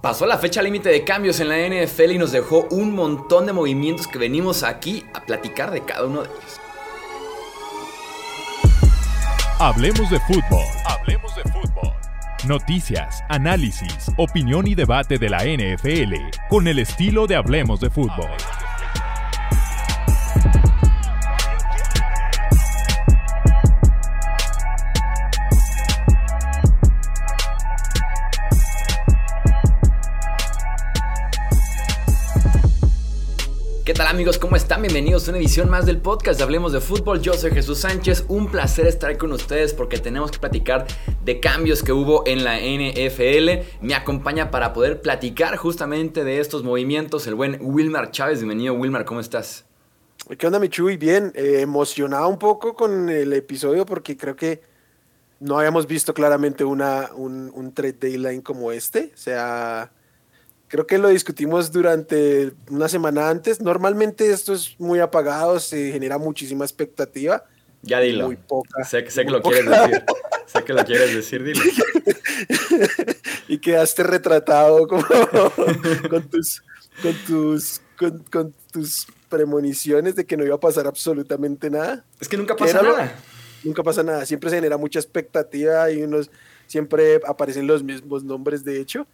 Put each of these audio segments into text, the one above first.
Pasó la fecha límite de cambios en la NFL y nos dejó un montón de movimientos que venimos aquí a platicar de cada uno de ellos. Hablemos de fútbol. Hablemos de fútbol. Noticias, análisis, opinión y debate de la NFL con el estilo de Hablemos de fútbol. Amigos? ¿Cómo están? Bienvenidos a una edición más del podcast de Hablemos de Fútbol. Yo soy Jesús Sánchez. Un placer estar con ustedes porque tenemos que platicar de cambios que hubo en la NFL. Me acompaña para poder platicar justamente de estos movimientos el buen Wilmar Chávez. Bienvenido Wilmar, ¿cómo estás? ¿Qué onda Michuy? Bien, eh, emocionado un poco con el episodio porque creo que no habíamos visto claramente una, un, un trade deadline como este. O sea, Creo que lo discutimos durante una semana antes. Normalmente esto es muy apagado, se genera muchísima expectativa. Ya dilo. Muy poca. Sé, que lo quieres decir. sé que lo quieres decir, dilo. y quedaste retratado como con tus, con tus, con, tus premoniciones de que no iba a pasar absolutamente nada. Es que nunca pasa nada. nunca pasa nada. Siempre se genera mucha expectativa y unos siempre aparecen los mismos nombres, de hecho.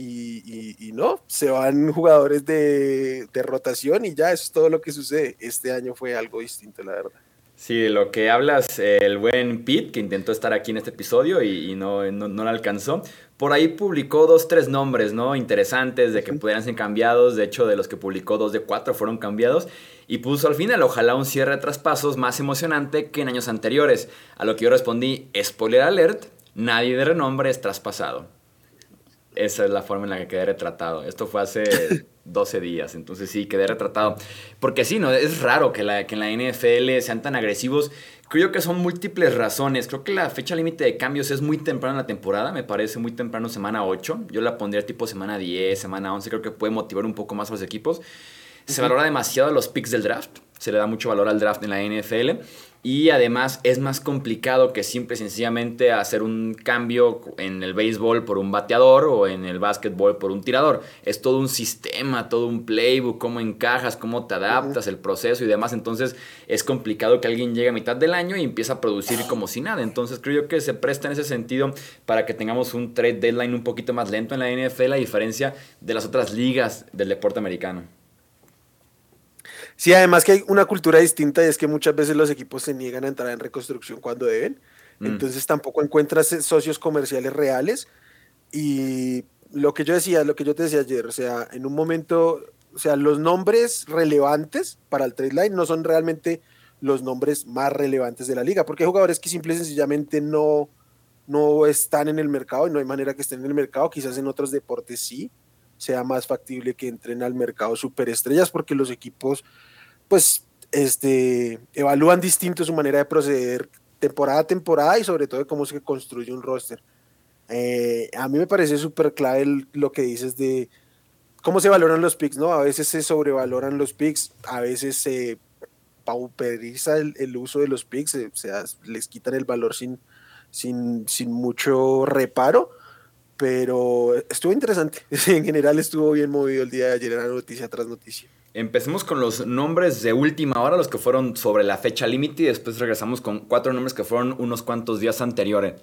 Y, no, se van jugadores de, rotación y ya eso es todo lo que sucede. Este año fue algo distinto, la verdad. Sí, lo que hablas, el buen Pete, que intentó estar aquí en este episodio y, no, no, no, lo alcanzó, por ahí publicó dos, tres nombres, ¿no? Interesantes de que pudieran ser cambiados. De hecho, de los que publicó, dos de cuatro fueron cambiados. Y puso al final, ojalá un cierre de traspasos más emocionante que en años anteriores. A lo que yo respondí, spoiler alert, nadie de renombre es traspasado esa es la forma en la que quedé retratado. Esto fue hace 12 días, entonces sí, quedé retratado. Porque sí, ¿no? Es raro que, la, que en la NFL sean tan agresivos. Creo que son múltiples razones. Creo que la fecha límite de cambios es muy temprano en la temporada, me parece muy temprano, semana 8. Yo la pondría tipo semana 10, semana 11, creo que puede motivar un poco más a los equipos. Se valora demasiado los picks del draft, se le da mucho valor al draft en la NFL. Y además es más complicado que simple y sencillamente hacer un cambio en el béisbol por un bateador o en el básquetbol por un tirador. Es todo un sistema, todo un playbook, cómo encajas, cómo te adaptas, el proceso y demás. Entonces es complicado que alguien llegue a mitad del año y empiece a producir como si nada. Entonces creo yo que se presta en ese sentido para que tengamos un trade deadline un poquito más lento en la NFL a diferencia de las otras ligas del deporte americano. Sí, además que hay una cultura distinta y es que muchas veces los equipos se niegan a entrar en reconstrucción cuando deben. Mm. Entonces tampoco encuentras socios comerciales reales. Y lo que yo decía, lo que yo te decía ayer, o sea, en un momento, o sea, los nombres relevantes para el trade line no son realmente los nombres más relevantes de la liga, porque hay jugadores que simple y sencillamente no, no están en el mercado y no hay manera que estén en el mercado, quizás en otros deportes sí sea más factible que entren al mercado superestrellas porque los equipos pues este, evalúan distinto su manera de proceder temporada a temporada y sobre todo cómo se construye un roster. Eh, a mí me parece súper clave lo que dices de cómo se valoran los picks, ¿no? A veces se sobrevaloran los picks, a veces se pauperiza el, uso de los picks, o sea, les quitan el valor sin, sin, sin mucho reparo, pero estuvo interesante. En general estuvo bien movido el día de ayer, era noticia tras noticia. Empecemos con los nombres de última hora, los que fueron sobre la fecha límite, y después regresamos con cuatro nombres que fueron unos cuantos días anteriores.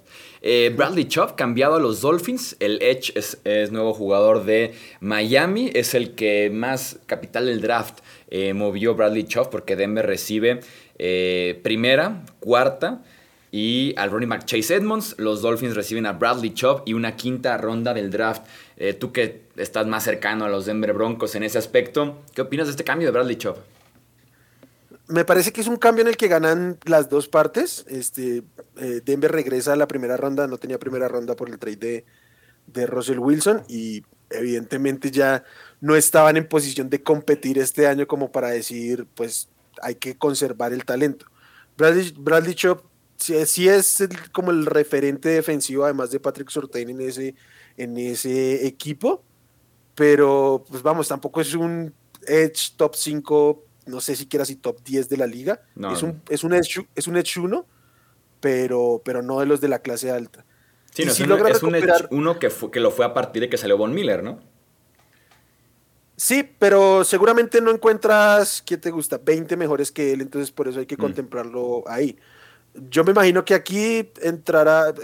Eh, Bradley Chubb, cambiado a los Dolphins. El Edge es, nuevo jugador de Miami. Es el que más capital del draft eh, movió Bradley Chubb, porque Denver recibe eh, primera, cuarta y al running back Chase Edmonds. Los Dolphins reciben a Bradley Chubb y una quinta ronda del draft. Eh, tú que estás más cercano a los Denver Broncos en ese aspecto, ¿qué opinas de este cambio de Bradley Chubb? Me parece que es un cambio en el que ganan las dos partes. Este, eh, Denver regresa a la primera ronda, no tenía primera ronda por el trade de, de Russell Wilson y evidentemente ya no estaban en posición de competir este año como para decir, pues hay que conservar el talento. Bradley, Bradley Chubb sí, es como el referente defensivo, además de Patrick Surtain en ese, en ese equipo, pero pues vamos, tampoco es un Edge top 5, no sé siquiera si top 10 de la liga, es, un, es, un edge, es un Edge 1, pero, pero no de los de la clase alta. Sí, no, es, uno que, que lo fue a partir de que salió Von Miller, ¿no? Sí, pero seguramente no encuentras, ¿quién te gusta? 20 mejores que él, entonces por eso hay que mm. contemplarlo ahí. Yo me imagino que aquí entrará,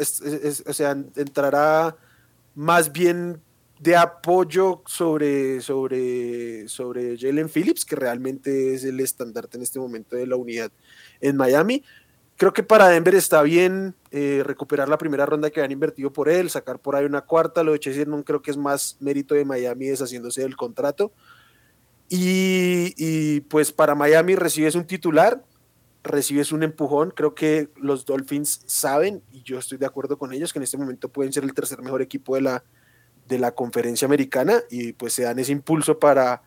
o sea, entrará más bien de apoyo sobre, sobre, sobre Jalen Phillips, que realmente es el estandarte en este momento de la unidad en Miami. Creo que para Denver está bien eh, recuperar la primera ronda que han invertido por él, sacar por ahí una cuarta. Lo de Chase no creo que es más mérito de Miami deshaciéndose del contrato. Y, y, pues para Miami recibes un titular, recibes un empujón. Creo que los Dolphins saben, y yo estoy de acuerdo con ellos, que en este momento pueden ser el tercer mejor equipo de la, de la conferencia americana y pues se dan ese impulso para,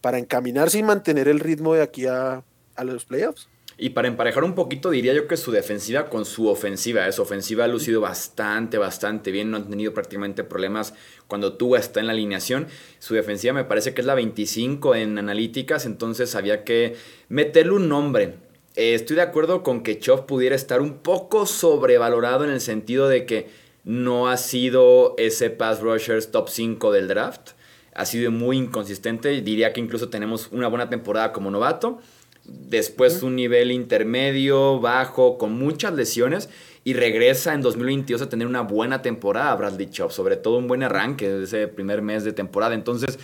para encaminarse y mantener el ritmo de aquí a, a los playoffs. Y para emparejar un poquito, diría yo que su defensiva con su ofensiva. ¿eh? Su ofensiva ha lucido bastante, bastante bien. No han tenido prácticamente problemas cuando tú está en la alineación. Su defensiva me parece que es la 25 en analíticas, entonces había que meterle un nombre. Eh, estoy de acuerdo con que Chop pudiera estar un poco sobrevalorado en el sentido de que no ha sido ese pass rushers top 5 del draft. Ha sido muy inconsistente. Diría que incluso tenemos una buena temporada como novato después un nivel intermedio, bajo, con muchas lesiones y regresa en 2022 a tener una buena temporada Bradley Chop, sobre todo un buen arranque de ese primer mes de temporada. Entonces,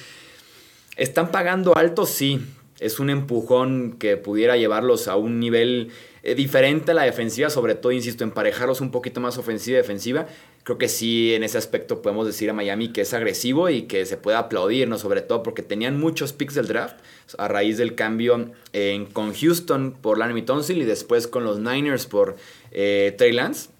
¿están pagando alto? Sí. Es un empujón que pudiera llevarlos a un nivel eh, diferente a la defensiva, sobre todo, insisto, emparejarlos un poquito más ofensiva y defensiva. Creo que sí, en ese aspecto podemos decir a Miami que es agresivo y que se puede aplaudir, ¿no? Sobre todo porque tenían muchos picks del draft a raíz del cambio en, con Houston por Larry Tonsil y después con los Niners por eh, Trey Lance.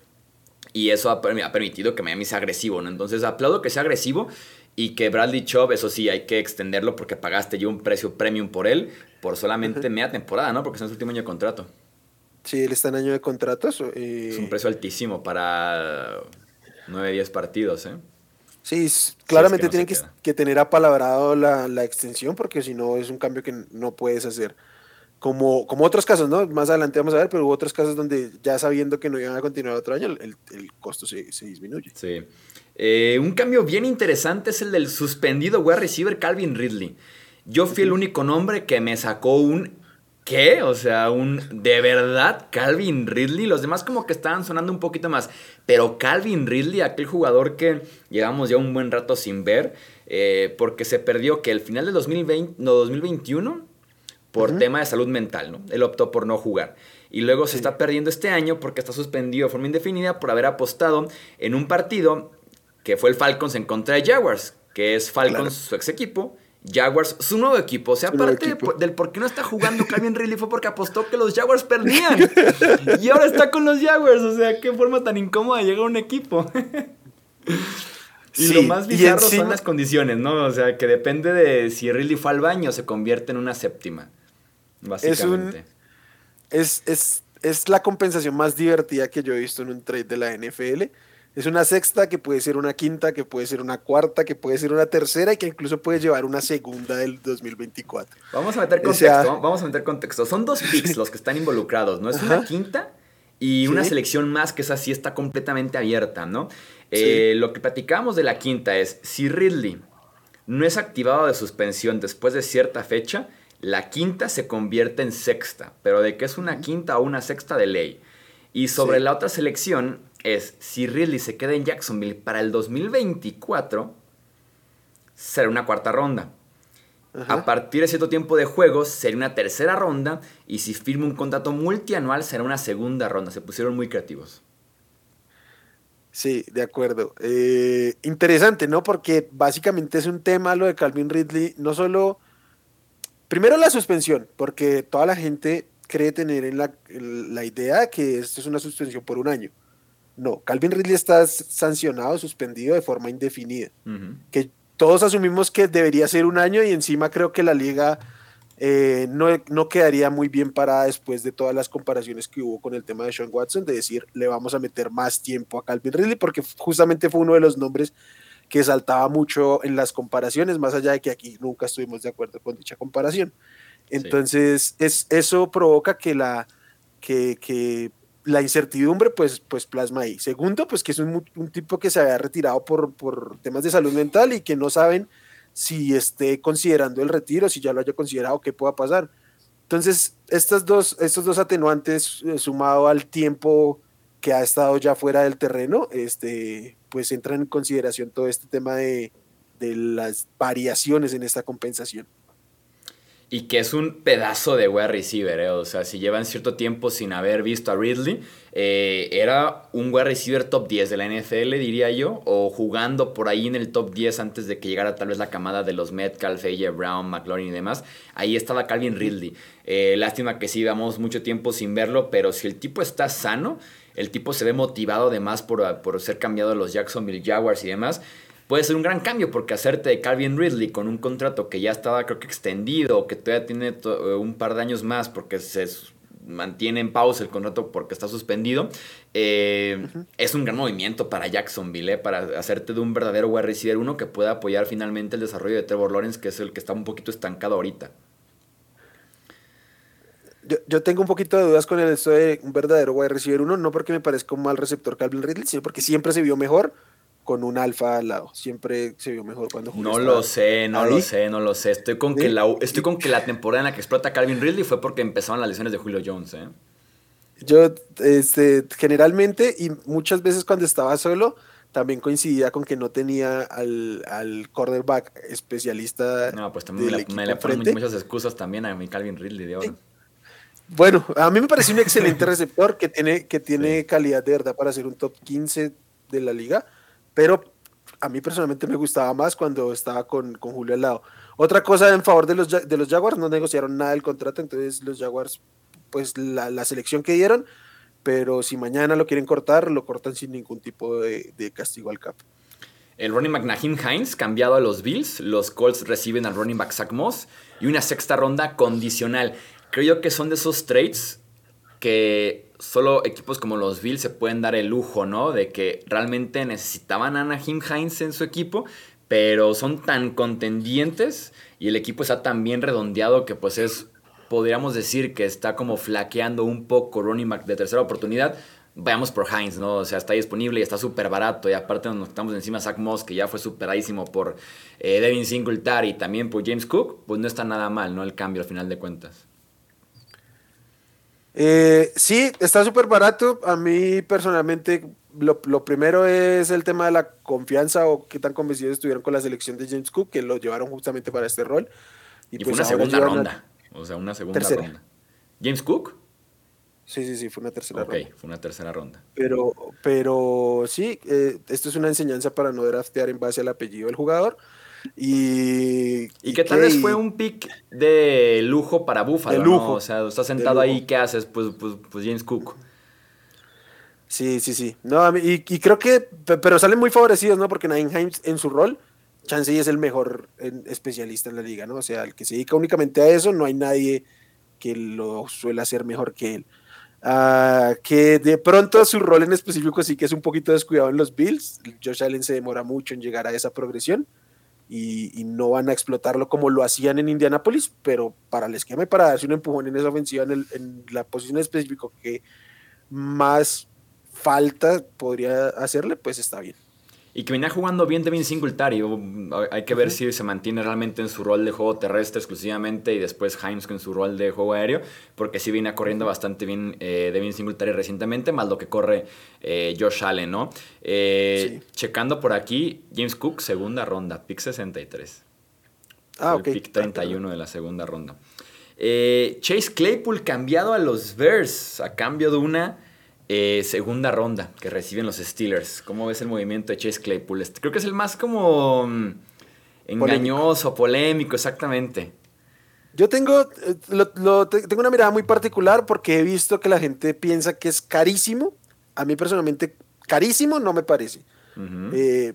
Y eso ha, permitido que Miami sea agresivo, ¿no? Entonces aplaudo que sea agresivo y que Bradley Chubb, eso sí, hay que extenderlo porque pagaste yo un precio premium por él por solamente media temporada, ¿no? Porque es su último año de contrato. Sí, él está en año de contratos. Es un precio altísimo para 9, 10 partidos, ¿eh? Sí, claramente tienen que, tener apalabrado la, la extensión porque si no es un cambio que no puedes hacer. Como, como otros casos, ¿no? Más adelante vamos a ver, pero hubo otros casos donde ya sabiendo que no iban a continuar otro año, el, el costo se, se, disminuye. Sí. Eh, un cambio bien interesante es el del suspendido wide receiver Calvin Ridley. Yo fui el único nombre que me sacó un ¿Qué? O sea, un. ¿De verdad? Calvin Ridley. Los demás como que estaban sonando un poquito más. Pero Calvin Ridley, aquel jugador que llevamos ya un buen rato sin ver. Eh, porque se perdió que el final de 2020, no, 2021 por tema de salud mental, ¿no? Él optó por no jugar. Y luego se está perdiendo este año porque está suspendido de forma indefinida por haber apostado en un partido que fue el Falcons en contra de Jaguars, que es Falcons su ex equipo Jaguars, su nuevo equipo. O sea, aparte del por qué no está jugando Calvin Ridley fue porque apostó que los Jaguars perdían. y ahora está con los Jaguars. O sea, qué forma tan incómoda llega un equipo. y lo más bizarro son las condiciones, ¿no? O sea, que depende de si Ridley fue al baño, se convierte en una séptima. Básicamente. Es, es, es la compensación más divertida que yo he visto en un trade de la NFL es una sexta, que puede ser una quinta, que puede ser una cuarta, que puede ser una tercera y que incluso puede llevar una segunda del 2024. Vamos a meter contexto, vamos a meter contexto. Son dos picks los que están involucrados, ¿no? Es una quinta y una selección más que esa sí está completamente abierta, ¿no? Eh, lo que platicamos de la quinta es, si Ridley no es activado de suspensión después de cierta fecha, la quinta se convierte en sexta, pero de que es una quinta o una sexta de ley. Y sobre la otra selección, es si Ridley se queda en Jacksonville para el 2024, será una cuarta ronda. A partir de cierto tiempo de juegos sería una tercera ronda y si firma un contrato multianual será una segunda ronda. Se pusieron muy creativos. Sí, de acuerdo. Eh, interesante, ¿no? Porque básicamente es un tema lo de Calvin Ridley, no solo... Primero la suspensión, porque toda la gente cree tener en la, la idea que esto es una suspensión por un año. No, Calvin Ridley está sancionado, suspendido de forma indefinida. Que todos asumimos que debería ser un año y encima creo que la liga eh, no, quedaría muy bien parada después de todas las comparaciones que hubo con el tema de Sean Watson, de decir le vamos a meter más tiempo a Calvin Ridley, porque justamente fue uno de los nombres que saltaba mucho en las comparaciones, más allá de que aquí nunca estuvimos de acuerdo con dicha comparación. Entonces, es, eso provoca que la que, que la incertidumbre pues, pues plasma ahí. Segundo, pues que es un, tipo que se había retirado por, por, temas de salud mental y que no saben si esté considerando el retiro, si ya lo haya considerado, qué pueda pasar. Entonces, estas dos, estos dos atenuantes, eh, sumado al tiempo que ha estado ya fuera del terreno, este, pues entra en consideración todo este tema de, de las variaciones en esta compensación. Y que es un pedazo de wide receiver, ¿eh? O sea, si llevan cierto tiempo sin haber visto a Ridley, eh, era un wide receiver top 10 de la NFL, diría yo, o jugando por ahí en el top 10 antes de que llegara tal vez la camada de los Metcalf, AJ Brown, McLaurin y demás. Ahí estaba Calvin Ridley. Eh, lástima que sí, vamos mucho tiempo sin verlo, pero si el tipo está sano, el tipo se ve motivado además por, por ser cambiado a los Jacksonville Jaguars y demás puede ser un gran cambio porque hacerte de Calvin Ridley con un contrato que ya estaba creo que extendido o que todavía tiene eh, un par de años más porque se mantiene en pausa el contrato porque está suspendido, eh, es un gran movimiento para Jacksonville, eh, para hacerte de un verdadero wide receiver uno que pueda apoyar finalmente el desarrollo de Trevor Lawrence, que es el que está un poquito estancado ahorita. Yo, tengo un poquito de dudas con el esto de un verdadero wide receiver uno, no porque me parezca un mal receptor Calvin Ridley, sino porque siempre se vio mejor con un alfa al lado. Siempre se vio mejor cuando jugó. No lo sé, no lo sé, no lo sé. Estoy con, que la, estoy con que la temporada en la que explota Calvin Ridley fue porque empezaron las lesiones de Julio Jones. ¿eh? Yo, este, generalmente, y muchas veces cuando estaba solo, también coincidía con que no tenía al, al cornerback especialista. No, pues también me, le ponen muchas excusas también a mi Calvin Ridley de ahora. Bueno, a mí me parece un excelente receptor que tiene, que tiene calidad de verdad para ser un top 15 de la liga pero a mí personalmente me gustaba más cuando estaba con, Julio al lado. Otra cosa en favor de los, de los Jaguars, no negociaron nada del contrato, entonces los Jaguars, pues la, selección que dieron, pero si mañana lo quieren cortar, lo cortan sin ningún tipo de, castigo al cap. El running back Nahim Hines cambiado a los Bills. Los Colts reciben al running back Zach Moss y una sexta ronda condicional. Creo que son de esos trades que solo equipos como los Bills se pueden dar el lujo, ¿no? De que realmente necesitaban a Anaheim Hines en su equipo, pero son tan contendientes y el equipo está tan bien redondeado que pues es, podríamos decir que está como flaqueando un poco Ronnie Mac de tercera oportunidad. Vayamos por Hines, ¿no? O sea, está disponible y está súper barato. Y aparte nos estamos encima Zach Moss, que ya fue superadísimo por eh, Devin Singletary y también por James Cook. Pues no está nada mal, ¿no? El cambio al final de cuentas. Eh, sí, está súper barato. A mí personalmente lo, primero es el tema de la confianza o qué tan convencidos estuvieron con la selección de James Cook, que lo llevaron justamente para este rol. Y, fue pues una segunda ronda. O sea, una segunda ronda. ¿James Cook? Sí, sí, sí, fue una tercera ronda. Ok, fue una tercera ronda. Pero, pero sí, eh, esto es una enseñanza para no draftear en base al apellido del jugador. Y, y, que tal vez fue un pick de lujo para Buffalo. De lujo. O sea, estás sentado ahí, ¿qué haces? Pues, pues, pues, James Cook. Sí, sí, sí. No, y, creo que, pero salen muy favorecidos, ¿no? Porque Nain en su rol, Chansey es el mejor especialista en la liga, ¿no? O sea, el que se dedica únicamente a eso, no hay nadie que lo suele hacer mejor que él. Ah, que de pronto su rol en específico sí que es un poquito descuidado en los Bills. Josh Allen se demora mucho en llegar a esa progresión y, no van a explotarlo como lo hacían en Indianapolis, pero para el esquema y para darse un empujón en esa ofensiva en, en la posición específica que más falta podría hacerle, pues está bien. Y que venía jugando bien Devin Singletary. Hay que ver si se mantiene realmente en su rol de juego terrestre exclusivamente y después Himes con su rol de juego aéreo, porque sí viene corriendo bastante bien eh, Devin Singletary recientemente, más lo que corre eh, Josh Allen, ¿no? Eh, checando por aquí, James Cook, segunda ronda, pick 63. Ah, ok. Pick 31 de la segunda ronda. Chase Claypool cambiado a los Bears a cambio de una eh, segunda ronda que reciben los Steelers. ¿Cómo ves el movimiento de Chase Claypool? Este, creo que es el más como mm, engañoso, polémico, exactamente. Yo tengo, eh, tengo una mirada muy particular porque he visto que la gente piensa que es carísimo. A mí personalmente, carísimo no me parece. Eh,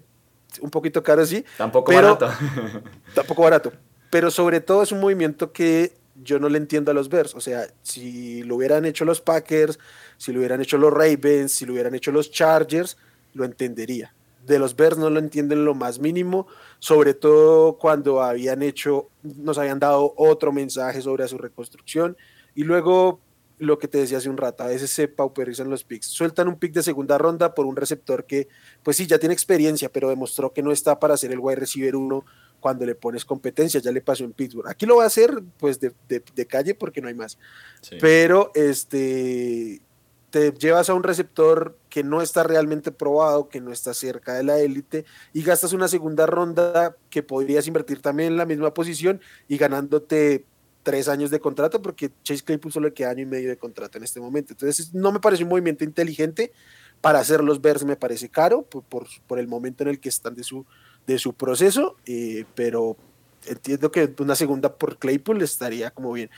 un poquito caro sí. Tampoco barato. tampoco barato. Pero sobre todo es un movimiento que yo no le entiendo a los Bears. O sea, si lo hubieran hecho los Packers, si lo hubieran hecho los Ravens, si lo hubieran hecho los Chargers, lo entendería. De los Bears no lo entienden lo más mínimo, sobre todo cuando habían hecho, nos habían dado otro mensaje sobre su reconstrucción y luego lo que te decía hace un rato, a veces se pauperizan los picks. Sueltan un pick de segunda ronda por un receptor que, pues sí, ya tiene experiencia, pero demostró que no está para ser el wide receiver uno cuando le pones competencia, ya le pasó en Pittsburgh. Aquí lo va a hacer, pues, de, calle porque no hay más. Pero, este, te llevas a un receptor que no está realmente probado, que no está cerca de la élite, y gastas una segunda ronda que podrías invertir también en la misma posición y ganándote tres años de contrato, porque Chase Claypool solo le queda año y medio de contrato en este momento. Entonces, no me parece un movimiento inteligente. Para hacer los Bears me parece caro por, por, el momento en el que están de su, de su proceso, eh, pero entiendo que una segunda por Claypool estaría como bien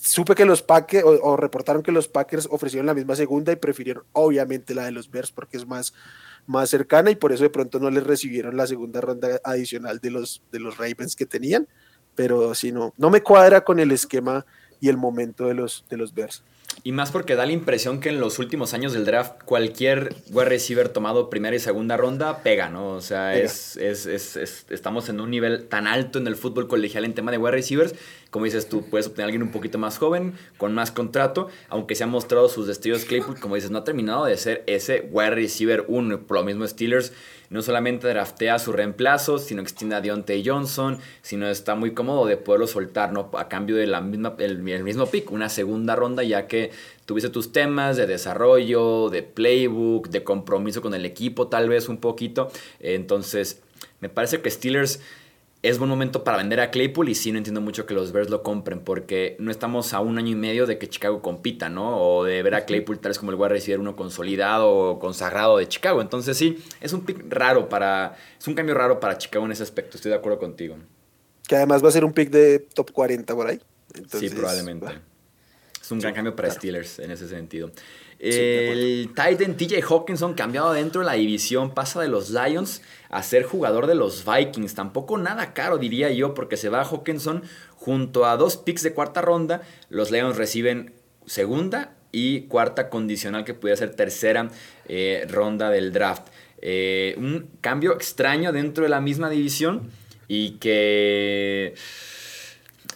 supe que los Packers, o, reportaron que los Packers ofrecieron la misma segunda y prefirieron obviamente la de los Bears porque es más, más cercana y por eso de pronto no les recibieron la segunda ronda adicional de los, de los Ravens que tenían. Pero si no, no me cuadra con el esquema y el momento de los, de los Bears. Y más porque da la impresión que en los últimos años del draft cualquier wide receiver tomado primera y segunda ronda pega, ¿no? O sea, es, es, es, estamos en un nivel tan alto en el fútbol colegial en tema de wide receivers. Como dices tú, puedes obtener a alguien un poquito más joven, con más contrato, aunque se han mostrado sus destellos Claypool, como dices, no ha terminado de ser ese wide receiver 1. Por lo mismo Steelers no solamente draftea a su reemplazo, sino que extiende a Deontay Johnson, sino está muy cómodo de poderlo soltar, ¿no? A cambio de la misma, el, mismo pick, una segunda ronda, ya que tuviste tus temas de desarrollo, de playbook, de compromiso con el equipo, tal vez un poquito. Entonces, me parece que Steelers es buen momento para vender a Claypool y sí no entiendo mucho que los Bears lo compren porque no estamos a un año y medio de que Chicago compita, ¿no? O de ver a Claypool tal vez como el wide recibir uno consolidado o consagrado de Chicago. Entonces sí, es un pick raro para, es un cambio raro para Chicago en ese aspecto, estoy de acuerdo contigo. Que además va a ser un pick de top 40 por ahí. sí, probablemente. Es un gran cambio para Steelers en ese sentido. El Titan TJ Hawkinson cambiado dentro de la división, pasa de los Lions a ser jugador de los Vikings. Tampoco nada caro, diría yo, porque se va a Hawkinson junto a dos picks de cuarta ronda. Los Lions reciben segunda y cuarta condicional que pudiera ser tercera eh, ronda del draft. Eh, un cambio extraño dentro de la misma división y que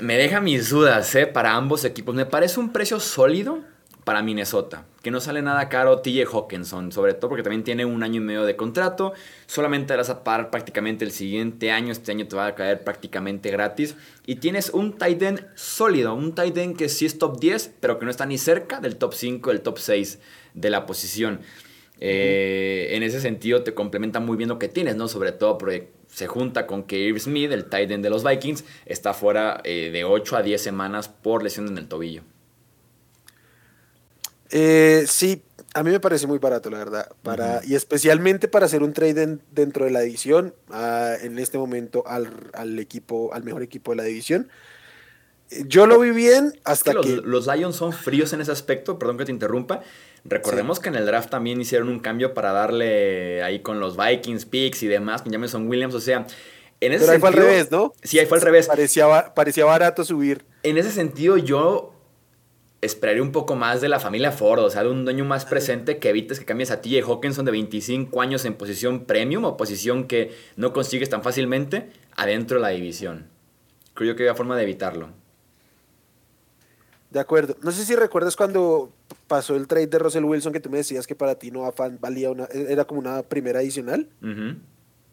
me deja mis dudas eh, para ambos equipos. Me parece un precio sólido para Minnesota, que no sale nada caro TJ Hawkinson, sobre todo porque también tiene un año y medio de contrato, solamente vas a pagar prácticamente el siguiente año, este año te va a caer prácticamente gratis, y tienes un tight end sólido, un tight end que sí es top 10, pero que no está ni cerca del top 5, del top 6 de la posición. Eh, en ese sentido te complementa muy bien lo que tienes, ¿no? Sobre todo porque se junta con que Smith, el tight end de los Vikings, está fuera eh, de 8 a 10 semanas por lesión en el tobillo. Eh, sí, a mí me parece muy barato, la verdad. Para, Y especialmente para hacer un trade dentro de la división, en este momento al, equipo, al mejor equipo de la división. Yo lo vi bien hasta que, los, Lions son fríos en ese aspecto, perdón que te interrumpa. Recordemos que en el draft también hicieron un cambio para darle ahí con los Vikings, picks y demás, con Jameson Williams, o sea, en ese Pero ahí fue al revés, ¿no? Sí, ahí fue al revés. Parecía, parecía barato subir. En ese sentido, yo esperaría un poco más de la familia Ford, o sea, de un dueño más presente que evites que cambies a TJ Hawkinson de 25 años en posición premium o posición que no consigues tan fácilmente adentro de la división. Creo que había forma de evitarlo. De acuerdo. No sé si recuerdas cuando pasó el trade de Russell Wilson que tú me decías que para ti no valía una, era como una primera adicional.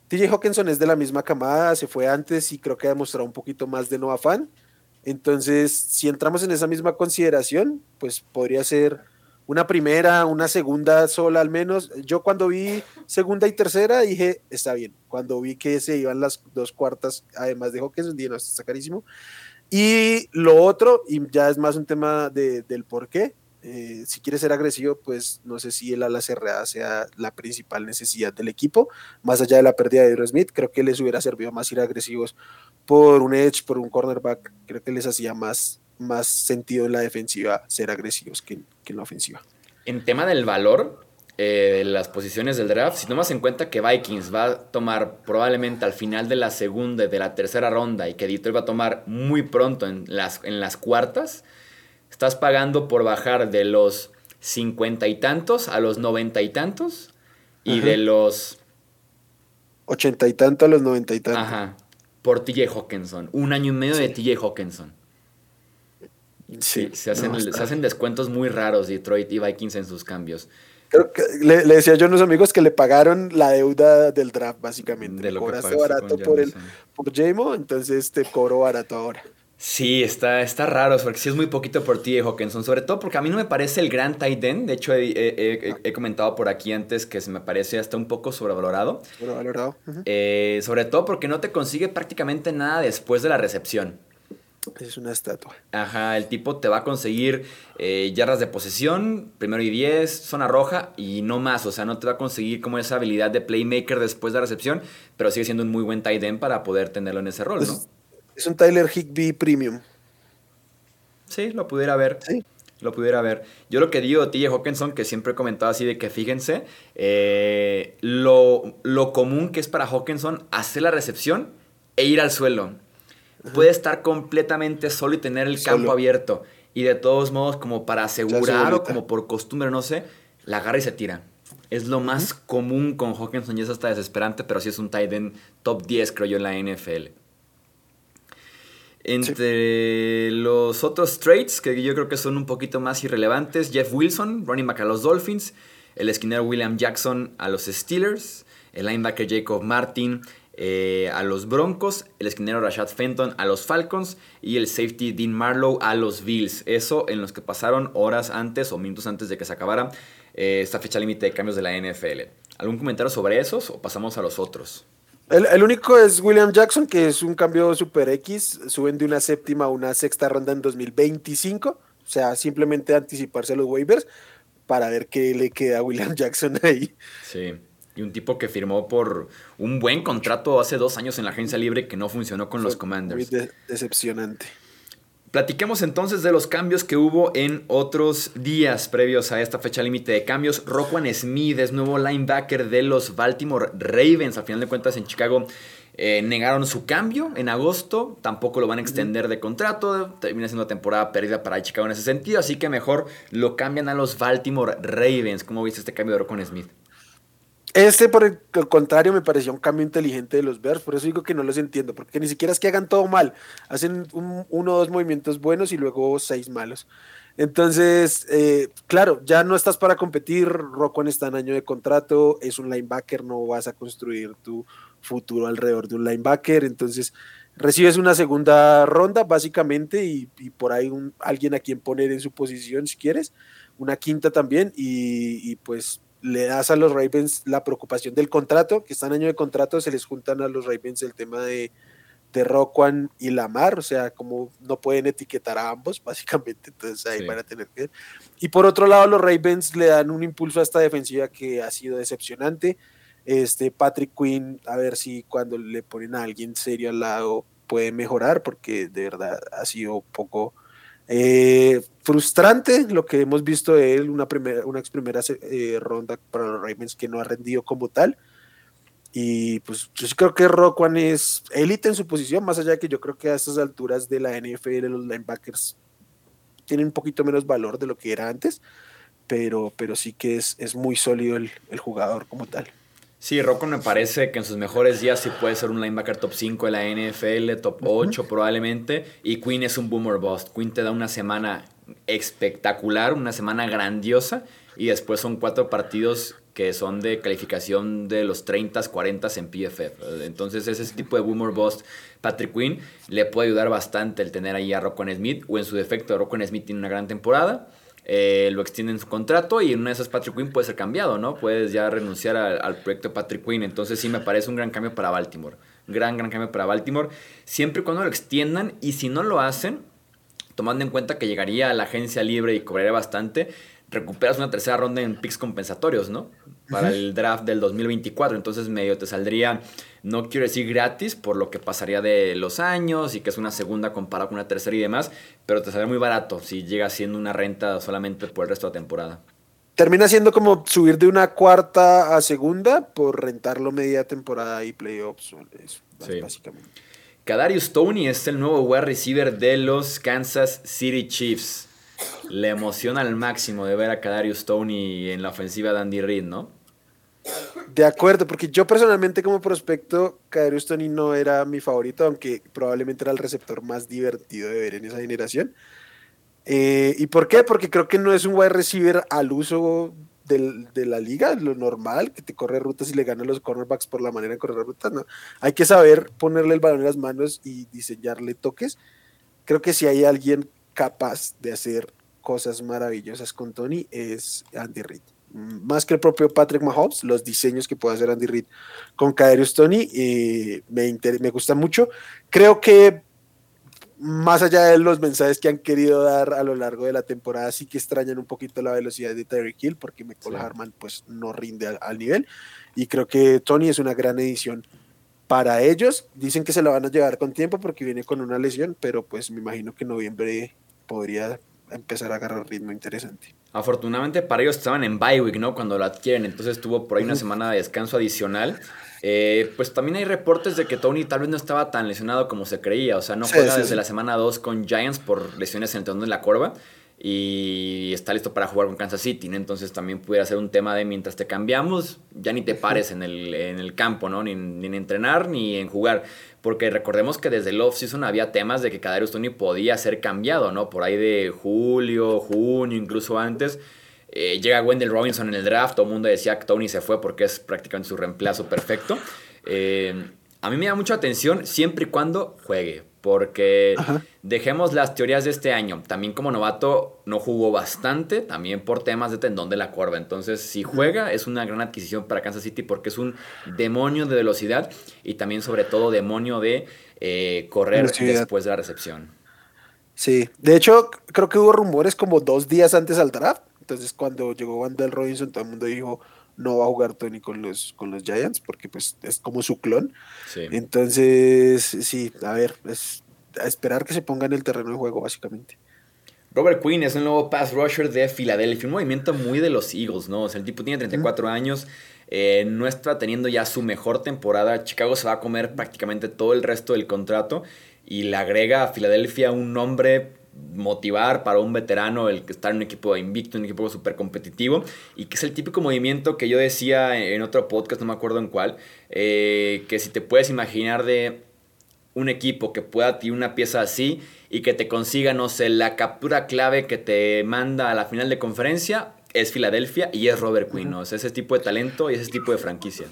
TJ Hawkinson es de la misma camada, se fue antes y creo que ha demostrado un poquito más de no afán. Entonces, si entramos en esa misma consideración, pues podría ser una primera, una segunda sola al menos. Yo cuando vi segunda y tercera dije, está bien. Cuando vi que se iban las dos cuartas, además de Hawkins, dije, no, está carísimo. Y lo otro, y ya es más un tema del por qué, eh, si quiere ser agresivo, pues no sé si el ala cerrada sea la principal necesidad del equipo, más allá de la pérdida de Smith, creo que les hubiera servido más ir agresivos por un edge, por un cornerback, creo que les hacía más, más sentido en la defensiva ser agresivos que, en la ofensiva. En tema del valor eh, de las posiciones del draft, si tomas en cuenta que Vikings va a tomar probablemente al final de la segunda y de la tercera ronda y que Detroit va a tomar muy pronto en las, en las cuartas, estás pagando por bajar de los cincuenta y tantos a los noventa y tantos y de los ochenta y tantos a los noventa y tantos. Ajá. Por TJ Hawkinson. Un año y medio de TJ Hawkinson. Sí, se, hacen, se hacen descuentos muy raros Detroit y Vikings en sus cambios. Creo que le, decía yo a unos amigos que le pagaron la deuda del draft, básicamente. De lo Cobraste barato por, el, por Jamo, entonces te cobro barato ahora. Sí, está, está raro, porque sí es muy poquito por ti, Hawkinson. Sobre todo porque a mí no me parece el gran tight end. De hecho, he, comentado por aquí antes que se me parece hasta un poco sobrevalorado. Sobrevalorado. Eh, sobre todo porque no te consigue prácticamente nada después de la recepción. Es una estatua. Ajá, el tipo te va a conseguir eh, yardas de posesión, primero y diez, zona roja y no más. O sea, no te va a conseguir como esa habilidad de playmaker después de la recepción, pero sigue siendo un muy buen tight end para poder tenerlo en ese rol, ¿no? Es un Tyler Higby Premium. Sí, lo pudiera ver. Sí. Lo pudiera ver. Yo lo que digo, TJ Hawkinson, que siempre he comentado así de que fíjense, eh, lo, común que es para Hawkinson hacer la recepción e ir al suelo. Puede estar completamente solo y tener el campo abierto. Y de todos modos, como para asegurar o como por costumbre, no sé, la agarra y se tira. Es lo más común con Hawkinson y es hasta desesperante, pero sí es un tight end top 10, creo yo, en la NFL. Entre los otros trades, que yo creo que son un poquito más irrelevantes, Jeff Wilson, running back a los Dolphins, el esquinero William Jackson a los Steelers, el linebacker Jacob Martin eh, a los Broncos, el esquinero Rashad Fenton a los Falcons y el safety Dean Marlowe a los Bills. Eso en los que pasaron horas antes o minutos antes de que se acabara eh, esta fecha límite de cambios de la NFL. ¿Algún comentario sobre esos o pasamos a los otros? El, único es William Jackson, que es un cambio super X. Suben de una séptima a una sexta ronda en 2025. O sea, simplemente anticiparse a los waivers para ver qué le queda a William Jackson ahí. Sí. Y un tipo que firmó por un buen contrato hace dos años en la agencia libre que no funcionó con los Commanders. Muy decepcionante. Platiquemos entonces de los cambios que hubo en otros días previos a esta fecha límite de cambios. Roquan Smith es nuevo linebacker de los Baltimore Ravens. Al final de cuentas en Chicago eh, negaron su cambio en agosto. Tampoco lo van a extender de contrato. Termina siendo temporada perdida para Chicago en ese sentido. Así que mejor lo cambian a los Baltimore Ravens. ¿Cómo viste este cambio de Roquan Smith? Este, por el contrario, me pareció un cambio inteligente de los Bears, por eso digo que no los entiendo, porque ni siquiera es que hagan todo mal, hacen uno o dos movimientos buenos y luego seis malos. Entonces, eh, claro, ya no estás para competir, Rocco está en año de contrato, es un linebacker, no vas a construir tu futuro alrededor de un linebacker, entonces recibes una segunda ronda básicamente y, por ahí alguien a quien poner en su posición si quieres, una quinta también y pues le das a los Ravens la preocupación del contrato, que están año de contrato, se les juntan a los Ravens el tema de, de Roquan y Lamar, o sea, como no pueden etiquetar a ambos, básicamente, entonces ahí van a tener que ver. Y por otro lado, los Ravens le dan un impulso a esta defensiva que ha sido decepcionante. Este Patrick Quinn, a ver si cuando le ponen a alguien serio al lado puede mejorar, porque de verdad ha sido poco eh, frustrante lo que hemos visto de él, una, primera, una ex primera eh, ronda para los Ravens que no ha rendido como tal. Y pues yo sí creo que Roquan es élite en su posición, más allá de que yo creo que a estas alturas de la NFL los linebackers tienen un poquito menos valor de lo que era antes, pero, pero sí que es, es muy sólido el jugador como tal. Sí, Rocco me parece que en sus mejores días sí puede ser un linebacker top 5 de la NFL, top 8 probablemente. Y Quinn es un boomer bust. Quinn te da una semana espectacular, una semana grandiosa. Y después son cuatro partidos que son de calificación de los 30, 40 en PFF. Entonces ese tipo de boomer bust, Patrick Quinn, le puede ayudar bastante el tener ahí a Rocco Smith. O en su defecto, Rocco Smith tiene una gran temporada eh, lo extienden su contrato y en una de esas Patrick Quinn puede ser cambiado, ¿no? Puedes ya renunciar al, proyecto de Patrick Quinn. Entonces sí me parece un gran cambio para Baltimore. Gran, gran cambio para Baltimore. Siempre y cuando lo extiendan y si no lo hacen, tomando en cuenta que llegaría a la agencia libre y cobraría bastante, recuperas una tercera ronda en picks compensatorios, ¿no? Para el draft del 2024. Entonces medio te saldría no quiero decir gratis por lo que pasaría de los años y que es una segunda comparada con una tercera y demás, pero te sale muy barato si llega siendo una renta solamente por el resto de la temporada. Termina siendo como subir de una cuarta a segunda por rentarlo media temporada y playoffs, básicamente. Kadarius Tony es el nuevo wide receiver de los Kansas City Chiefs. Le emociona al máximo de ver a Kadarius Tony en la ofensiva de Andy Reid, ¿no? De acuerdo, porque yo personalmente como prospecto, Kadarius Tony no era mi favorito, aunque probablemente era el receptor más divertido de ver en esa generación. Eh, ¿Y por qué? Porque creo que no es un wide receiver al uso de la liga, lo normal, que te corre rutas y le gana los cornerbacks por la manera de correr rutas. No. Hay que saber ponerle el balón en las manos y diseñarle toques. Creo que si hay alguien capaz de hacer cosas maravillosas con Tony es Andy Reid. Más que el propio Patrick Mahomes, los diseños que puede hacer Andy Reid con Kaderius Tony eh, me, me gusta mucho. Creo que más allá de los mensajes que han querido dar a lo largo de la temporada, sí que extrañan un poquito la velocidad de Tyreek Hill, porque Michael Harman pues no rinde al, nivel. Y creo que Tony es una gran edición para ellos. Dicen que se lo van a llevar con tiempo porque viene con una lesión, pero pues me imagino que en noviembre podría empezar a agarrar ritmo interesante. Afortunadamente para ellos estaban en bye week, ¿no? Cuando lo adquieren, entonces tuvo por ahí una semana de descanso adicional. Eh, pues también hay reportes de que Tony tal vez no estaba tan lesionado como se creía. O sea, no juega desde la semana 2 con Giants por lesiones en el tendón de la corva. Y está listo para jugar con Kansas City. Entonces también pudiera ser un tema de mientras te cambiamos, ya ni te pares en el, en el campo, ¿no? Ni, ni, en entrenar ni en jugar. Porque recordemos que desde el off-season había temas de que Kadarius Tony podía ser cambiado, ¿no? Por ahí de julio, junio, incluso antes. Eh, llega Wendell Robinson en el draft, todo el mundo decía que Tony se fue porque es prácticamente su reemplazo perfecto. Eh, a mí me da mucha atención siempre y cuando juegue, porque dejemos las teorías de este año. También como novato no jugó bastante, también por temas de tendón de la curva. Entonces, si juega, es una gran adquisición para Kansas City porque es un demonio de velocidad y también sobre todo demonio de eh, correr después de la recepción. Sí, de hecho, creo que hubo rumores como dos días antes al draft entonces cuando llegó Wendell Robinson, todo el mundo dijo, no va a jugar Tony con los, con los Giants, porque pues es como su clon. Entonces, sí, a ver, es a esperar que se ponga en el terreno de juego, básicamente. Robert Quinn es el nuevo pass rusher de Filadelfia, un movimiento muy de los Eagles, ¿no? O sea, el tipo tiene 34 años, eh, no está teniendo ya su mejor temporada. Chicago se va a comer prácticamente todo el resto del contrato y le agrega a Filadelfia un nombre motivar para un veterano el que está en un equipo invicto, un equipo súper competitivo y que es el típico movimiento que yo decía en otro podcast, no me acuerdo en cuál, eh, que si te puedes imaginar de un equipo que pueda tener una pieza así y que te consiga, no sé, la captura clave que te manda a la final de conferencia, es Filadelfia y es Robert Quinn, ¿no? ese tipo de talento y ese tipo de franquicia.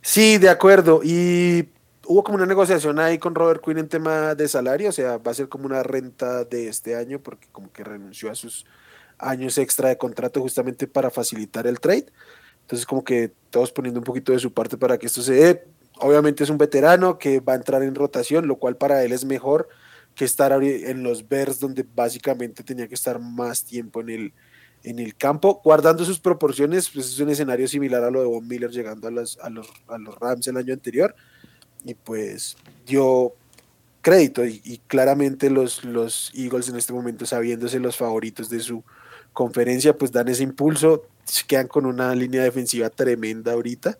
Sí, de acuerdo. Y hubo como una negociación ahí con Robert Quinn en tema de salario, o sea, va a ser como una renta de este año porque como que renunció a sus años extra de contrato justamente para facilitar el trade. Entonces como que todos poniendo un poquito de su parte para que esto se dé. Obviamente es un veterano que va a entrar en rotación, lo cual para él es mejor que estar en los Bears donde básicamente tenía que estar más tiempo en el, en el campo, guardando sus proporciones, pues es un escenario similar a lo de Von Miller llegando a los, a los, a los Rams el año anterior y pues dio crédito y, claramente los, los Eagles en este momento sabiéndose los favoritos de su conferencia pues dan ese impulso, se quedan con una línea defensiva tremenda ahorita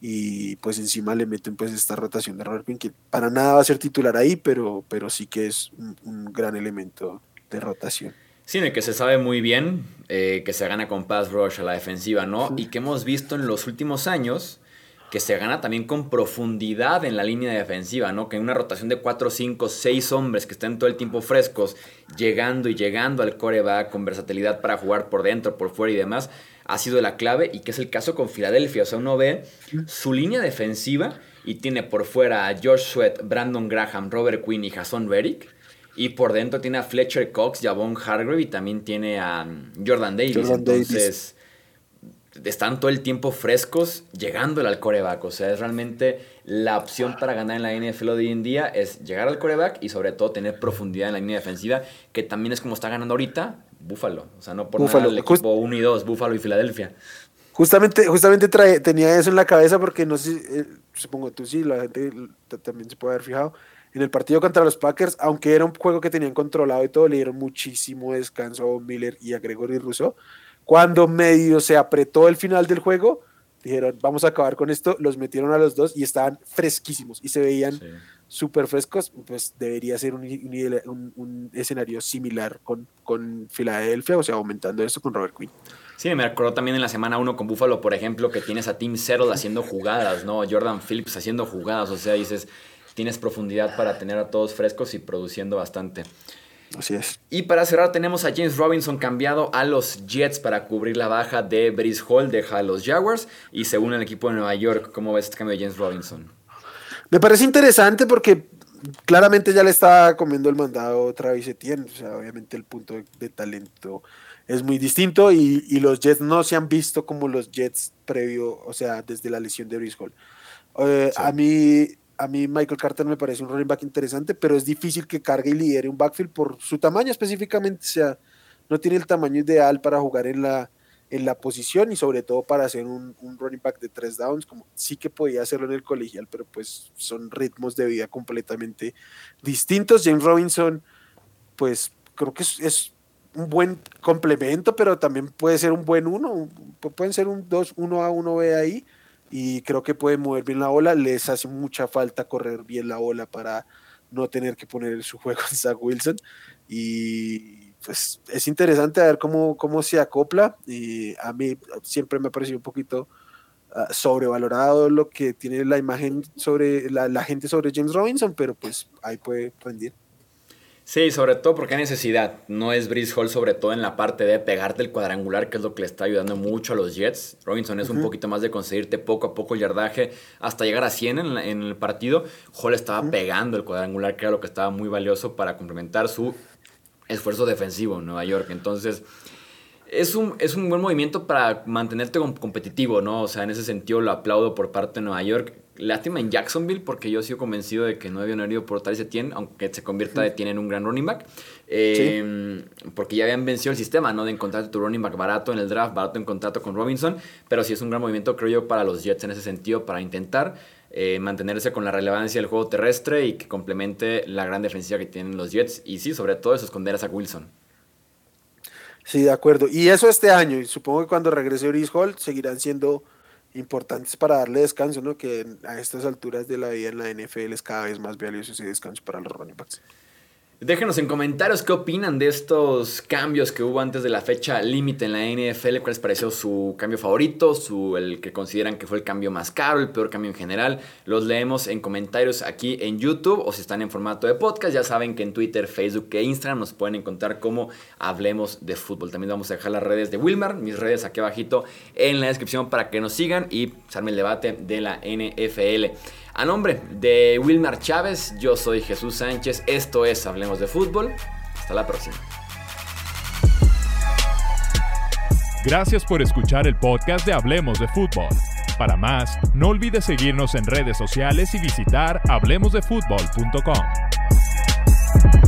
y pues encima le meten pues esta rotación de Robert Quinn que para nada va a ser titular ahí pero, pero sí que es un, gran elemento de rotación. Sí, que se sabe muy bien eh, que se gana con pass rush a la defensiva, ¿no? Y que hemos visto en los últimos años que se gana también con profundidad en la línea defensiva, ¿no? Que en una rotación de 4, 5, 6 hombres que estén todo el tiempo frescos, llegando y llegando al coreback con versatilidad para jugar por dentro, por fuera y demás, ha sido la clave y que es el caso con Filadelfia. O sea, uno ve su línea defensiva y tiene por fuera a Josh Sweat, Brandon Graham, Robert Quinn y Jason Reddick. Y por dentro tiene a Fletcher Cox, Javon Hargrave y también tiene a Jordan Davis. Entonces, están todo el tiempo frescos llegando al coreback. O sea, es realmente la opción para ganar en la NFL de hoy en día es llegar al coreback y sobre todo tener profundidad en la línea defensiva, que también es como está ganando ahorita Búfalo. O sea, no por nada el equipo 1 y 2, Búfalo y Filadelfia. Justamente, justamente tenía eso en la cabeza porque no sé, eh, supongo tú sí, la gente también se puede haber fijado. En el partido contra los Packers, aunque era un juego que tenían controlado y todo, le dieron muchísimo descanso a Miller y a Gregory Rousseau cuando medio se apretó el final del juego, dijeron, vamos a acabar con esto, los metieron a los dos y estaban fresquísimos y se veían súper frescos, pues debería ser un, escenario similar con, con Filadelfia, o sea, aumentando esto con Robert Quinn. Sí, me acuerdo también en la semana 1 con Buffalo, por ejemplo, que tienes a Tim Settle haciendo jugadas, ¿no? Jordan Phillips haciendo jugadas, o sea, dices, tienes profundidad para tener a todos frescos y produciendo bastante. Así es. Y para cerrar tenemos a James Robinson cambiado a los Jets para cubrir la baja de Brice Hall, deja a los Jaguars y según el equipo de Nueva York. ¿Cómo ves este cambio de James Robinson? Me parece interesante porque claramente ya le está comiendo el mandado Travis Etienne. O sea, obviamente el punto de, talento es muy distinto y, los Jets no se han visto como los Jets previo, o sea, desde la lesión de Brice Hall. Eh, a mí a mí Michael Carter me parece un running back interesante, pero es difícil que cargue y lidere un backfield por su tamaño específicamente, o sea, no tiene el tamaño ideal para jugar en la, en la posición y sobre todo para hacer un, running back de tres downs, como sí que podía hacerlo en el colegial, pero pues son ritmos de vida completamente distintos. James Robinson, pues creo que es, un buen complemento, pero también puede ser un buen uno, pueden ser un 2, 1 A, 1 B ahí y creo que puede mover bien la ola. Les hace mucha falta correr bien la ola para no tener que poner su juego en Zach Wilson. Y pues es interesante ver cómo, cómo se acopla. Y a mí siempre me ha parecido un poquito ah, sobrevalorado lo que tiene la imagen sobre la, la gente sobre James Robinson, pero pues ahí puede rendir. Sí, sobre todo porque hay necesidad. No es Brice Hall, sobre todo en la parte de pegarte el cuadrangular, que es lo que le está ayudando mucho a los Jets. Robinson es un poquito más de conseguirte poco a poco el yardaje hasta llegar a 100 en, el partido. Hall estaba pegando el cuadrangular, que era lo que estaba muy valioso para complementar su esfuerzo defensivo en Nueva York. Entonces, es un, es un buen movimiento para mantenerte competitivo, ¿no? O sea, en ese sentido lo aplaudo por parte de Nueva York Lástima en Jacksonville porque yo sigo convencido de que no habían herido por Travis Etienne, aunque se convierta de Etienne en un gran running back. Em, porque ya habían vencido el sistema, ¿no? De encontrar tu running back barato en el draft, barato en contrato con Robinson. Pero sí es un gran movimiento, creo yo, para los Jets en ese sentido, para intentar eh, mantenerse con la relevancia del juego terrestre y que complemente la gran defensiva que tienen los Jets. Y sí, sobre todo eso, esconder a Zach Wilson. Sí, de acuerdo. Y eso este año. Y supongo que cuando regrese Brice Hall seguirán siendo importantes para darle descanso, ¿no? Que a estas alturas de la vida en la NFL es cada vez más valioso ese descanso para los running backs. Déjenos en comentarios qué opinan de estos cambios que hubo antes de la fecha límite en la NFL, cuál les pareció su cambio favorito, su, el que consideran que fue el cambio más caro, el peor cambio en general. Los leemos en comentarios aquí en YouTube o si están en formato de podcast, ya saben que en Twitter, Facebook e Instagram nos pueden encontrar como Hablemos de Fútbol. También vamos a dejar las redes de Wilmar, mis redes aquí abajito en la descripción para que nos sigan y se el debate de la NFL. A nombre de Wilmar Chávez, yo soy Jesús Sánchez, esto es Hablemos de Fútbol. Hasta la próxima. Gracias por escuchar el podcast de Hablemos de Fútbol. Para más, no olvides seguirnos en redes sociales y visitar hablemosdefutbol.com.